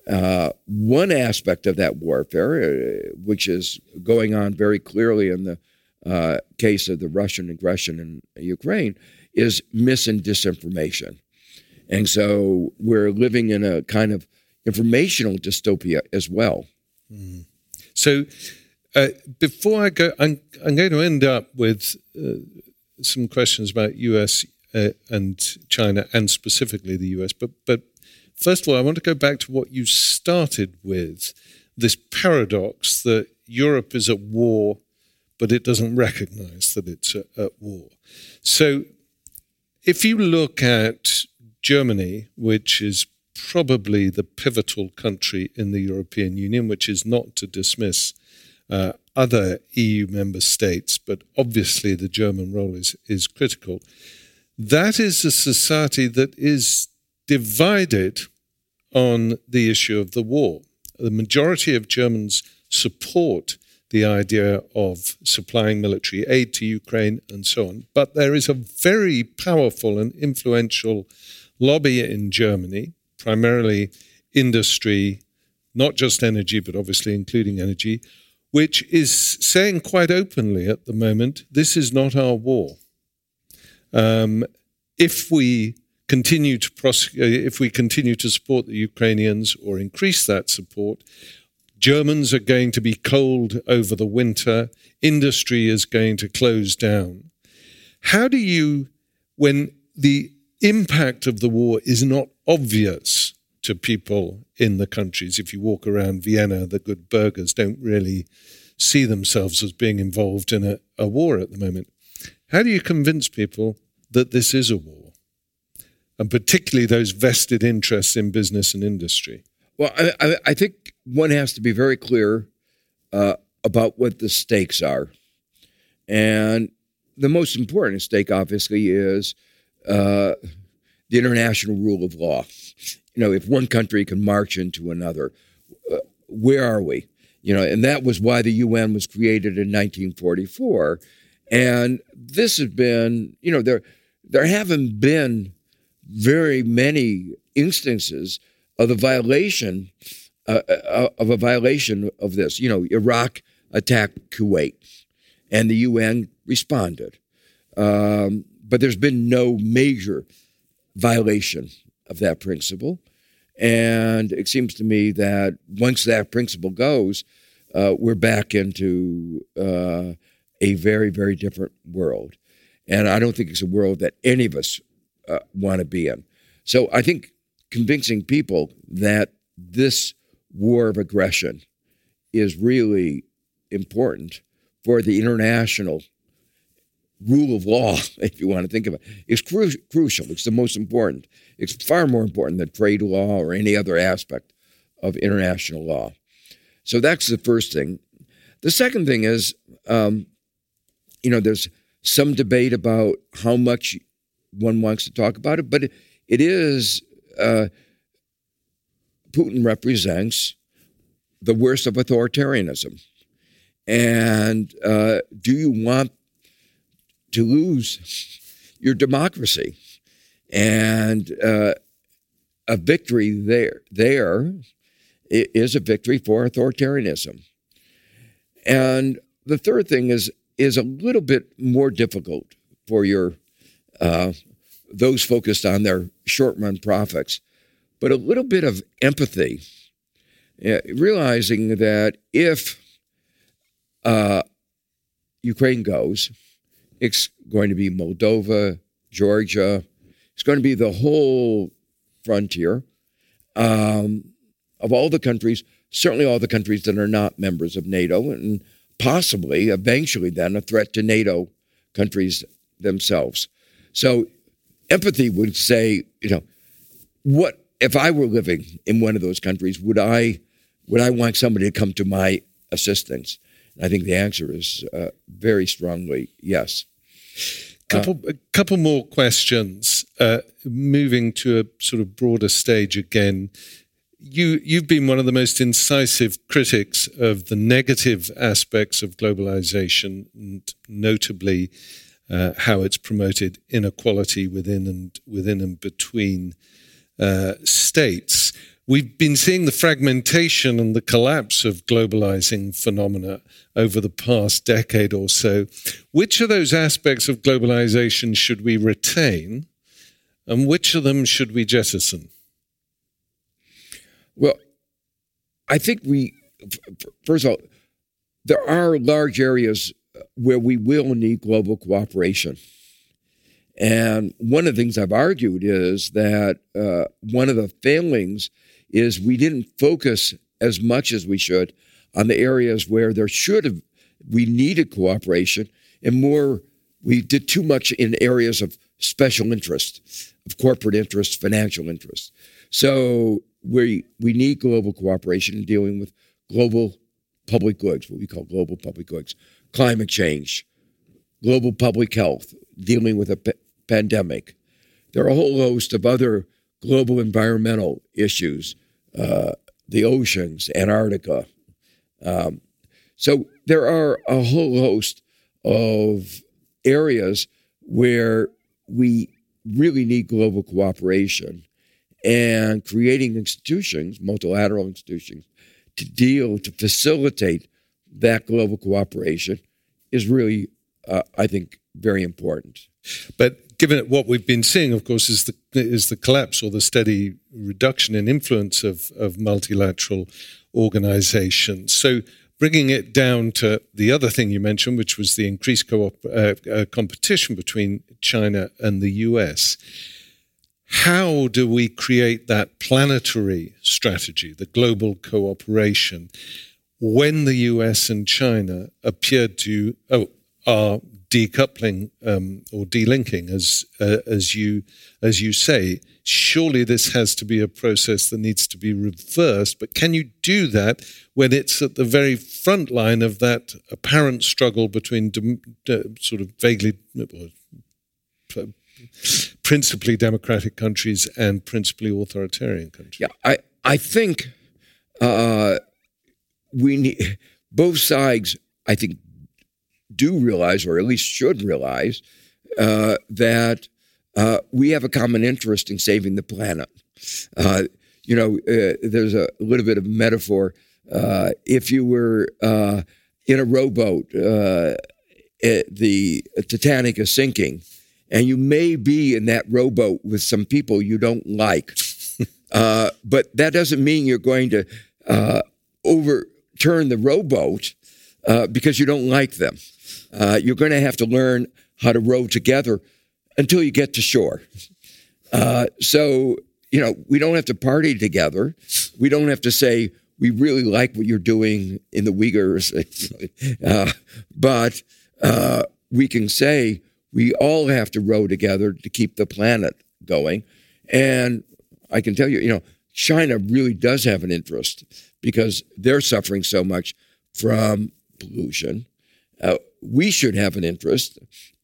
Uh, one aspect of that warfare, uh, which is going on very clearly in the uh, case of the Russian aggression in Ukraine, is mis and disinformation. And so we're living in a kind of informational dystopia as well. Mm. So uh, before I go, I'm, I'm, going to end up with uh, some questions about US uh, and China, and specifically the US. But but first of all, I want to go back to what you started with: this paradox that Europe is at war, but it doesn't recognize that it's at war. So if you look at Germany, which is probably the pivotal country in the European Union, which is not to dismiss uh, other EU member states, but obviously the German role is, is critical. That is a society that is divided on the issue of the war. The majority of Germans support the idea of supplying military aid to Ukraine and so on. But there is a very powerful and influential lobby in Germany, primarily industry, not just energy, but obviously including energy, which is saying quite openly at the moment this is not our war. Um, if we continue to prosecute, if we continue to support the Ukrainians or increase that support, Germans are going to be cold over the winter. Industry is going to close down. How do you, when the impact of the war is not obvious to people in the countries, if you walk around Vienna, the good burghers don't really see themselves as being involved in a, a war at the moment. How do you convince people that this is a war? And particularly those vested interests in business and industry? Well, I, I, think one has to be very clear uh, about what the stakes are. And the most important stake, obviously, is uh, the international rule of law. You know, if one country can march into another, uh, where are we? You know, and that was why the UN was created in 1944. And this has been, you know, there there haven't been very many instances of the violation uh, uh, of a violation of this. You know, Iraq attacked Kuwait, and the UN responded, um, but there's been no major violation of that principle. And it seems to me that once that principle goes, uh, we're back into uh, a very, very different world. And I don't think it's a world that any of us uh, want to be in. So I think convincing people that this war of aggression is really important for the international rule of law, if you want to think of it, is cru- crucial. It's the most important. It's far more important than trade law or any other aspect of international law. So that's the first thing. The second thing is, um, you know, there's some debate about how much one wants to talk about it, but it, is uh, Putin represents the worst of authoritarianism. And uh, do you want to lose your democracy? And uh, a victory there, there is a victory for authoritarianism. And the third thing is is a little bit more difficult for your uh, those focused on their short run profits, but a little bit of empathy, realizing that if uh, Ukraine goes, it's going to be Moldova, Georgia, it's going to be the whole frontier um, of all the countries, certainly all the countries that are not members of NATO, and possibly eventually then a threat to NATO countries themselves. So empathy would say, you know, what if I were living in one of those countries, would I would I want somebody to come to my assistance? And I think the answer is uh, very strongly yes. Couple, uh, a couple more questions. Uh, moving to a sort of broader stage again. You you've been one of the most incisive critics of the negative aspects of globalization, and notably uh, how it's promoted inequality within and within and between uh, states. We've been seeing the fragmentation and the collapse of globalizing phenomena over the past decade or so. Which of those aspects of globalization should we retain, and which of them should we jettison? Well, I think we, first of all, there are large areas where we will need global cooperation. And one of the things I've argued is that uh, one of the failings is we didn't focus as much as we should on the areas where there should have we needed cooperation, and more, we did too much in areas of special interest, of corporate interest, financial interest. So we we need global cooperation in dealing with global public goods, what we call global public goods, climate change, global public health, dealing with a p- pandemic. There are a whole host of other global environmental issues, uh, the oceans, Antarctica. Um, so there are a whole host of areas where we really need global cooperation and creating institutions, multilateral institutions, to deal, to facilitate that global cooperation is really, uh, I think, very important. But given what we've been seeing, of course, is the is the collapse or the steady reduction in influence of of multilateral organizations. So bringing it down to the other thing you mentioned, which was the increased co- uh, uh, competition between China and the US. How do we create that planetary strategy, the global cooperation, when the US and China appeared to oh, are decoupling um, or delinking, as uh, as you as you say. Surely this has to be a process that needs to be reversed. But can you do that when it's at the very front line of that apparent struggle between uh, sort of vaguely, principally democratic countries and principally authoritarian countries? Yeah, I I think uh, we need both sides. I think do realize, or at least should realize, uh, that uh, we have a common interest in saving the planet. Uh, you know, uh, there's a little bit of metaphor. Uh, if you were uh, in a rowboat, the Titanic is sinking, and you may be in that rowboat with some people you don't like, but that doesn't mean you're going to overturn the rowboat because you don't like them uh, you're going to have to learn how to row together until you get to shore. Uh, so, you know, we don't have to party together. We don't have to say, we really like what you're doing in the Uyghurs. uh, but uh, we can say we all have to row together to keep the planet going. And I can tell you, you know, China really does have an interest because they're suffering so much from pollution. Uh, we should have an interest.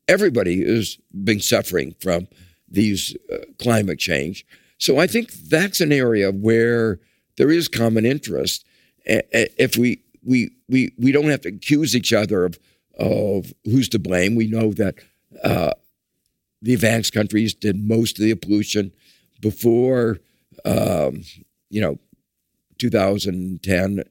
Everybody is been suffering from these uh, climate change. So I think that's an area where there is common interest. If we we we we don't have to accuse each other of of who's to blame. We know that uh, the advanced countries did most of the pollution before um, you know 2010,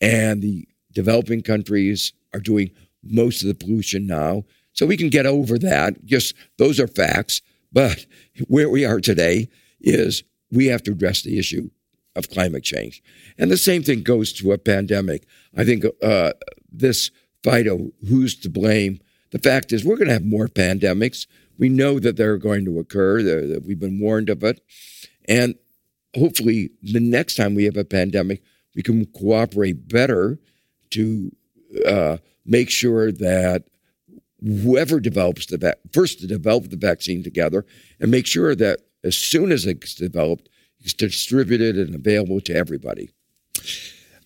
and the developing countries are doing most of the pollution now. So we can get over that. Just those are facts. But where we are today is we have to address the issue of climate change. And the same thing goes to a pandemic. I think uh, this fight of who's to blame, the fact is we're going to have more pandemics. We know that they're going to occur, that we've been warned of it. And hopefully, the next time we have a pandemic, we can cooperate better to uh, make sure that whoever develops the va- first to develop the vaccine together and make sure that as soon as it's developed, it's distributed and available to everybody.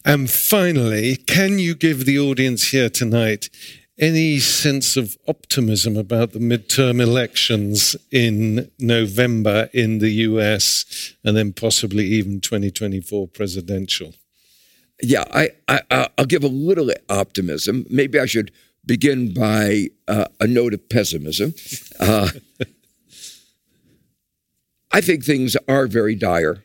And finally, can you give the audience here tonight any sense of optimism about the midterm elections in November in the US and then possibly even 2024 presidential? yeah, I, I will give a little optimism. Maybe I should begin by uh, a note of pessimism. Uh, I think things are very dire,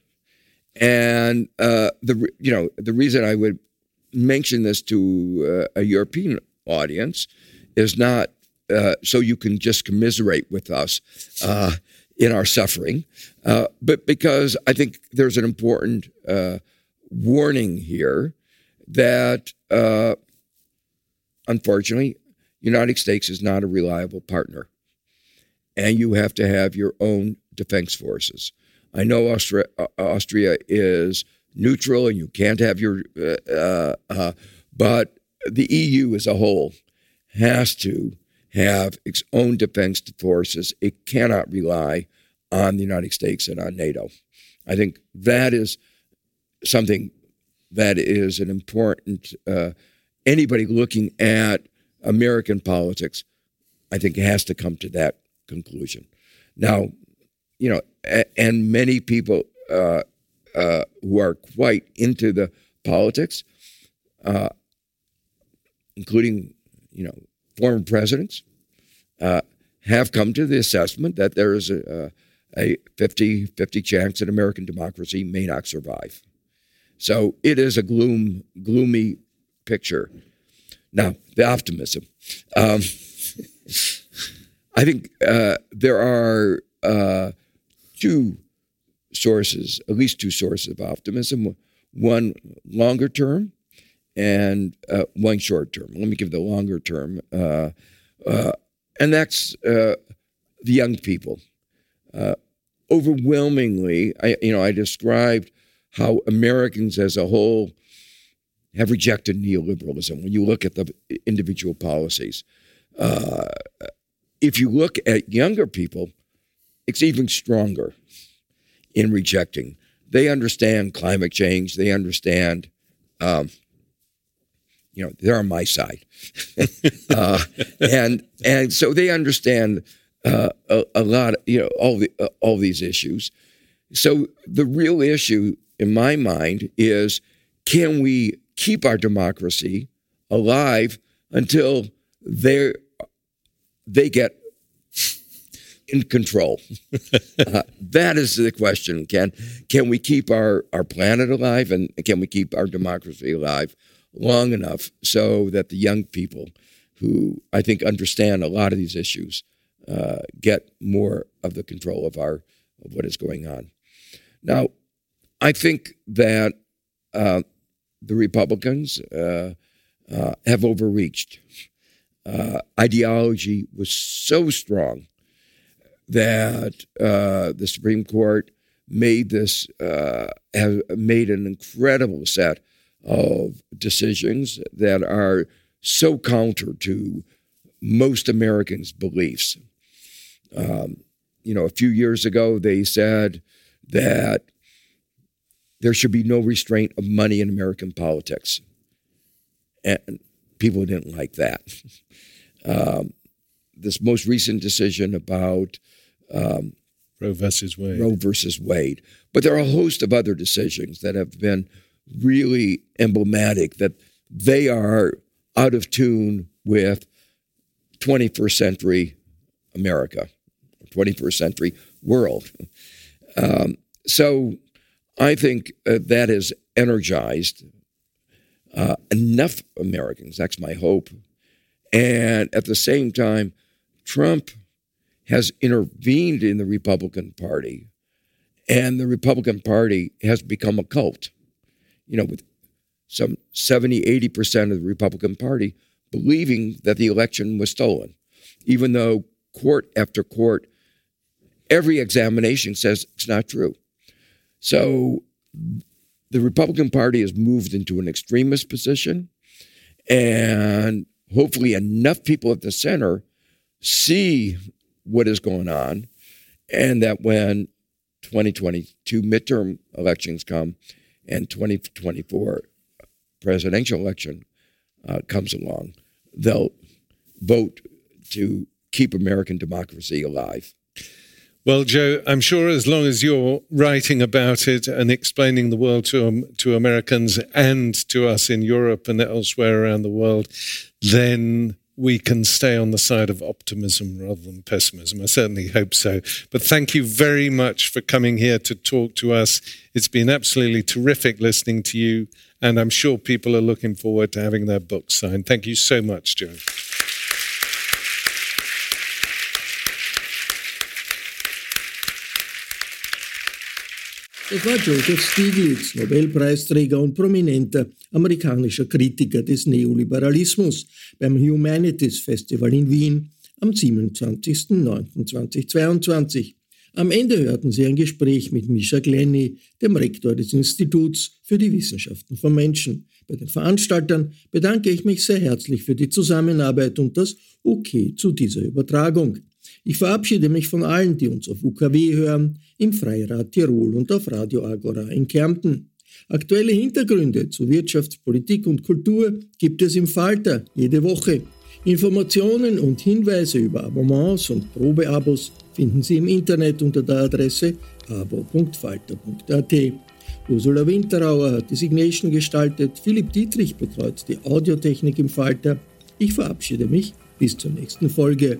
and uh, the you know the reason I would mention this to uh, a European audience is not uh, so you can just commiserate with us uh, in our suffering, but because I think there's an important warning here that uh, unfortunately, United States is not a reliable partner, and you have to have your own defense forces. I know Austria, uh, Austria is neutral, and you can't have your, uh, uh, uh but the EU as a whole has to have its own defense forces. It cannot rely on the United States and on NATO. I think that is something that is an important, uh, anybody looking at American politics, I think has to come to that conclusion. Now, you know, and many people uh, uh, who are quite into the politics, uh, including, you know, former presidents, uh, have come to the assessment that there is a, a 50 50 chance that American democracy may not survive. So it is a gloom, gloomy picture. Now, the optimism. Um, I think uh, there are uh, two sources, at least two sources of optimism. One longer term and uh, one short term. Let me give the longer term. Uh, uh, and that's uh, the young people. overwhelmingly, I, you know, I described how Americans as a whole have rejected neoliberalism when you look at the individual policies. Uh, if you look at younger people, it's even stronger in rejecting. They understand climate change. They understand, um, you know, they're on my side, uh, and and so they understand uh, a, a, lot. Of, you know, all the uh, all these issues. So the real issue in my mind is can we keep our democracy alive until they they get in control? uh, that is the question. Can can we keep our, our planet alive and can we keep our democracy alive long enough so that the young people who I think understand a lot of these issues uh, get more of the control of our of what is going on. Now, I think that uh, the Republicans uh, uh, have overreached. Uh, ideology was so strong that uh, the Supreme Court made this uh, have made an incredible set of decisions that are so counter to most Americans' beliefs. Um, you know, a few years ago, they said that there should be no restraint of money in American politics. And people didn't like that. Um, this most recent decision about um, Roe versus Wade. Roe versus Wade. But there are a host of other decisions that have been really emblematic that they are out of tune with 21st century America, 21st century world. Um, so I think uh, that has energized uh, enough Americans. That's my hope. And at the same time, Trump has intervened in the Republican Party, and the Republican Party has become a cult. You know, with some 70, 80% of the Republican Party believing that the election was stolen, even though court after court, every examination says it's not true. So the Republican Party has moved into an extremist position, and hopefully, enough people at the center see what is going on, and that when 2022 midterm elections come and 2024 presidential election uh, comes along, they'll vote to keep American democracy alive. Well, Joe, I'm sure as long as you're writing about it and explaining the world to um, to Americans and to us in Europe and elsewhere around the world, then we can stay on the side of optimism rather than pessimism. I certainly hope so. But thank you very much for coming here to talk to us. It's been absolutely terrific listening to you, and I'm sure people are looking forward to having their books signed. Thank you so much, Joe. Das war Joseph Stiglitz, Nobelpreisträger und prominenter amerikanischer Kritiker des Neoliberalismus beim Humanities Festival in Wien am 27.09.2022. Am Ende hörten Sie ein Gespräch mit Misha Glenny, dem Rektor des Instituts für die Wissenschaften vom Menschen, Bei den Veranstaltern bedanke ich mich sehr herzlich für die Zusammenarbeit und das Okay zu dieser Übertragung. Ich verabschiede mich von allen, die uns auf UKW hören, im Freirad Tirol und auf Radio Agora in Kärnten. Aktuelle Hintergründe zu Wirtschaft, Politik und Kultur gibt es im Falter jede Woche. Informationen und Hinweise über Abonnements und Probeabos finden Sie im Internet unter der Adresse abo.falter.at. Ursula Winterauer hat die Signation gestaltet, Philipp Dietrich betreut die Audiotechnik im Falter. Ich verabschiede mich bis zur nächsten Folge.